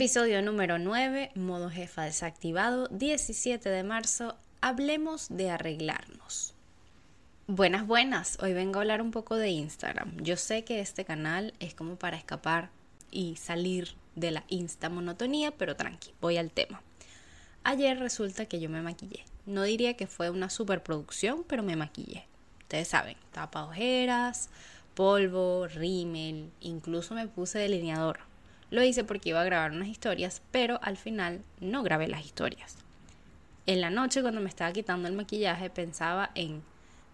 Episodio número 9, modo jefa desactivado, 17 de marzo, hablemos de arreglarnos. Buenas, buenas, hoy vengo a hablar un poco de Instagram. Yo sé que este canal es como para escapar y salir de la insta monotonía, pero tranqui, voy al tema. Ayer resulta que yo me maquillé. No diría que fue una superproducción, pero me maquillé. Ustedes saben, tapa ojeras, polvo, rímel, incluso me puse delineador lo hice porque iba a grabar unas historias, pero al final no grabé las historias. En la noche cuando me estaba quitando el maquillaje pensaba en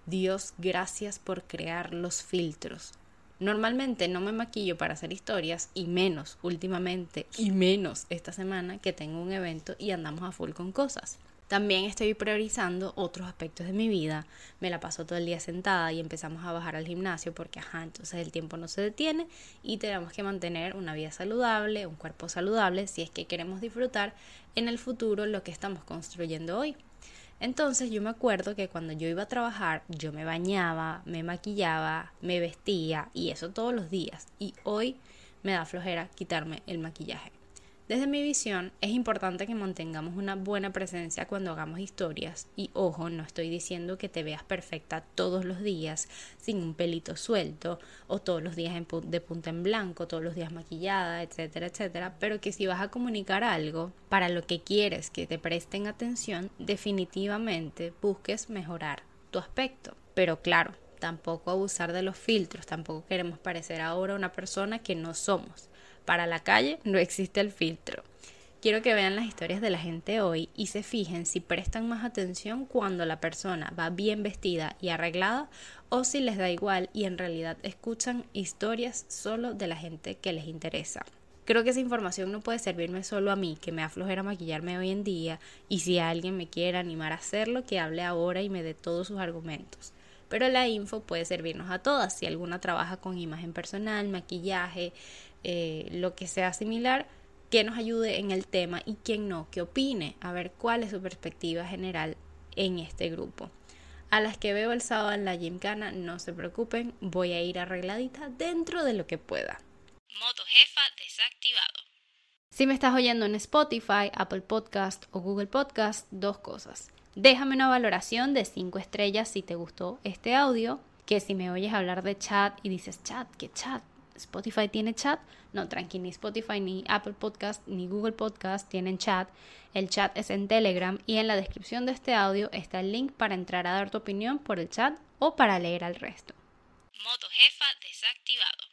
Dios, gracias por crear los filtros. Normalmente no me maquillo para hacer historias y menos últimamente y menos esta semana que tengo un evento y andamos a full con cosas. También estoy priorizando otros aspectos de mi vida. Me la paso todo el día sentada y empezamos a bajar al gimnasio porque, ajá, entonces el tiempo no se detiene y tenemos que mantener una vida saludable, un cuerpo saludable, si es que queremos disfrutar en el futuro lo que estamos construyendo hoy. Entonces yo me acuerdo que cuando yo iba a trabajar, yo me bañaba, me maquillaba, me vestía y eso todos los días. Y hoy me da flojera quitarme el maquillaje. Desde mi visión, es importante que mantengamos una buena presencia cuando hagamos historias y ojo, no estoy diciendo que te veas perfecta todos los días sin un pelito suelto o todos los días de punta en blanco, todos los días maquillada, etcétera, etcétera, pero que si vas a comunicar algo para lo que quieres que te presten atención, definitivamente busques mejorar tu aspecto. Pero claro, tampoco abusar de los filtros, tampoco queremos parecer ahora una persona que no somos. Para la calle no existe el filtro. Quiero que vean las historias de la gente hoy y se fijen si prestan más atención cuando la persona va bien vestida y arreglada o si les da igual y en realidad escuchan historias solo de la gente que les interesa. Creo que esa información no puede servirme solo a mí, que me aflojera maquillarme hoy en día, y si alguien me quiere animar a hacerlo, que hable ahora y me dé todos sus argumentos pero la info puede servirnos a todas. Si alguna trabaja con imagen personal, maquillaje, eh, lo que sea similar, que nos ayude en el tema y quien no, que opine, a ver cuál es su perspectiva general en este grupo. A las que veo el sábado en la gymkhana, no se preocupen, voy a ir arregladita dentro de lo que pueda. Moto jefa desactivado. Si me estás oyendo en Spotify, Apple Podcast o Google Podcast, dos cosas. Déjame una valoración de 5 estrellas si te gustó este audio. Que si me oyes hablar de chat y dices chat, ¿qué chat? Spotify tiene chat. No, tranqui, ni Spotify, ni Apple Podcast, ni Google Podcast tienen chat. El chat es en Telegram y en la descripción de este audio está el link para entrar a dar tu opinión por el chat o para leer al resto. Moto jefa desactivado.